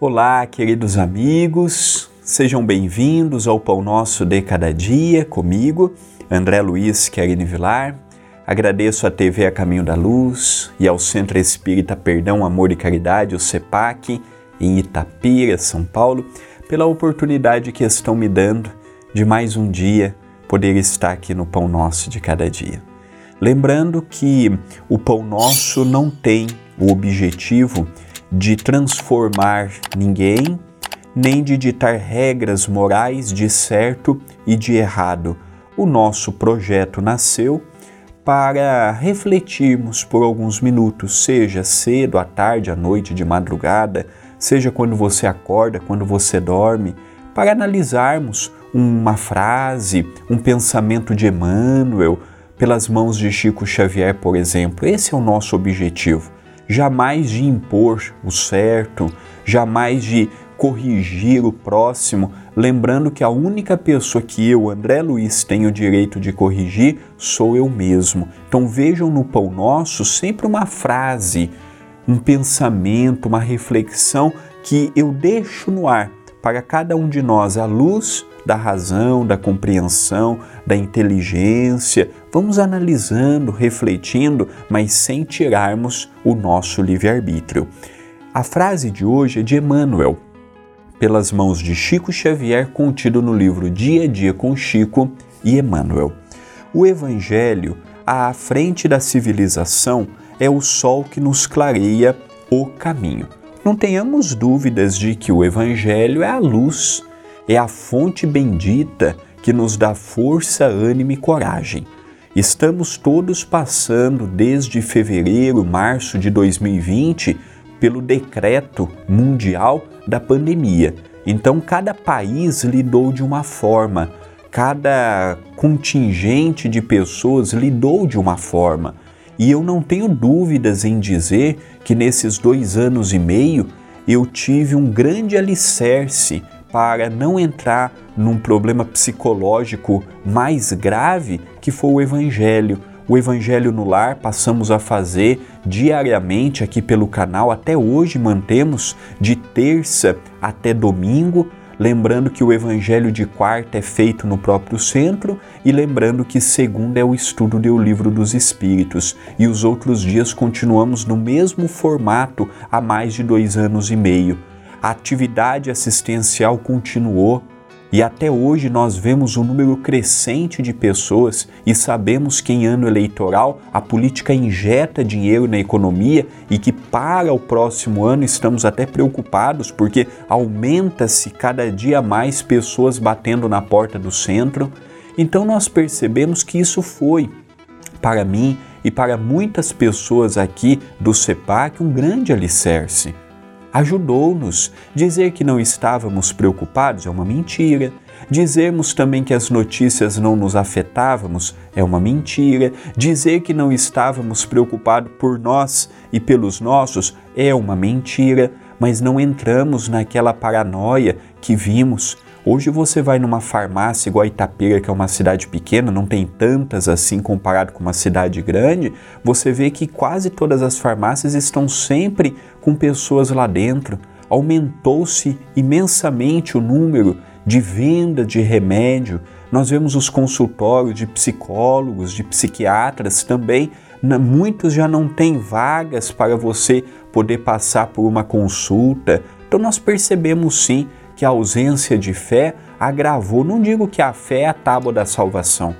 Olá, queridos amigos, sejam bem-vindos ao Pão Nosso de Cada Dia comigo, André Luiz Querini Vilar. Agradeço à TV A Caminho da Luz e ao Centro Espírita Perdão, Amor e Caridade, o CEPAC, em Itapira, São Paulo, pela oportunidade que estão me dando de mais um dia poder estar aqui no Pão Nosso de Cada Dia. Lembrando que o Pão Nosso não tem o objetivo de transformar ninguém, nem de ditar regras morais de certo e de errado. O nosso projeto nasceu para refletirmos por alguns minutos, seja cedo, à tarde, à noite, de madrugada, seja quando você acorda, quando você dorme, para analisarmos uma frase, um pensamento de Emmanuel, pelas mãos de Chico Xavier, por exemplo. Esse é o nosso objetivo jamais de impor o certo, jamais de corrigir o próximo, lembrando que a única pessoa que eu, André Luiz, tenho o direito de corrigir sou eu mesmo. Então vejam no Pão Nosso sempre uma frase, um pensamento, uma reflexão que eu deixo no ar para cada um de nós à luz da razão, da compreensão, da inteligência. Vamos analisando, refletindo, mas sem tirarmos o nosso livre-arbítrio. A frase de hoje é de Emmanuel, pelas mãos de Chico Xavier, contido no livro Dia a Dia com Chico e Emmanuel. O Evangelho, à frente da civilização, é o sol que nos clareia o caminho. Não tenhamos dúvidas de que o Evangelho é a luz é a fonte bendita que nos dá força, ânimo e coragem. Estamos todos passando desde fevereiro, março de 2020 pelo decreto mundial da pandemia. Então, cada país lidou de uma forma, cada contingente de pessoas lidou de uma forma. E eu não tenho dúvidas em dizer que nesses dois anos e meio eu tive um grande alicerce para não entrar num problema psicológico mais grave que foi o Evangelho. O Evangelho no Lar passamos a fazer diariamente aqui pelo canal, até hoje mantemos de terça até domingo. Lembrando que o Evangelho de quarta é feito no próprio centro e lembrando que segunda é o estudo do Livro dos Espíritos. E os outros dias continuamos no mesmo formato há mais de dois anos e meio. A atividade assistencial continuou e até hoje nós vemos um número crescente de pessoas e sabemos que em ano eleitoral a política injeta dinheiro na economia e que para o próximo ano estamos até preocupados porque aumenta-se cada dia mais pessoas batendo na porta do centro. Então nós percebemos que isso foi para mim e para muitas pessoas aqui do CEPAC um grande alicerce ajudou-nos. Dizer que não estávamos preocupados é uma mentira. Dizermos também que as notícias não nos afetávamos é uma mentira. Dizer que não estávamos preocupados por nós e pelos nossos é uma mentira. Mas não entramos naquela paranoia que vimos Hoje você vai numa farmácia igual a Itapira, que é uma cidade pequena, não tem tantas assim comparado com uma cidade grande, você vê que quase todas as farmácias estão sempre com pessoas lá dentro. Aumentou-se imensamente o número de venda de remédio. Nós vemos os consultórios de psicólogos, de psiquiatras também. Muitos já não têm vagas para você poder passar por uma consulta. Então nós percebemos sim que a ausência de fé agravou. Não digo que a fé é a tábua da salvação.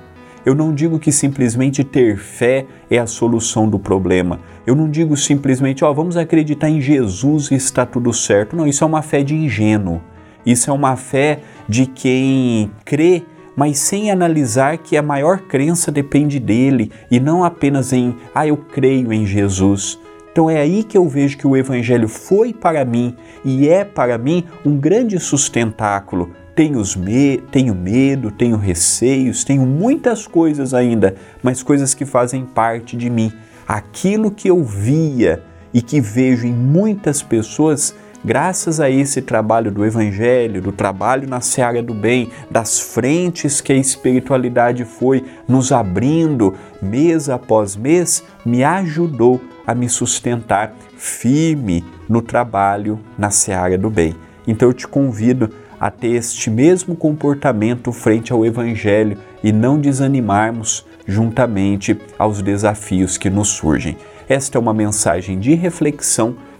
Eu não digo que simplesmente ter fé é a solução do problema. Eu não digo simplesmente, ó, oh, vamos acreditar em Jesus e está tudo certo. Não, isso é uma fé de ingênuo. Isso é uma fé de quem crê, mas sem analisar que a maior crença depende dele e não apenas em, ah, eu creio em Jesus. Então é aí que eu vejo que o Evangelho foi para mim e é para mim um grande sustentáculo. Tenho, me tenho medo, tenho receios, tenho muitas coisas ainda, mas coisas que fazem parte de mim. Aquilo que eu via e que vejo em muitas pessoas graças a esse trabalho do Evangelho, do trabalho na seara do bem, das frentes que a espiritualidade foi nos abrindo mês após mês, me ajudou a me sustentar firme no trabalho na seara do bem. Então eu te convido a ter este mesmo comportamento frente ao Evangelho e não desanimarmos juntamente aos desafios que nos surgem. Esta é uma mensagem de reflexão.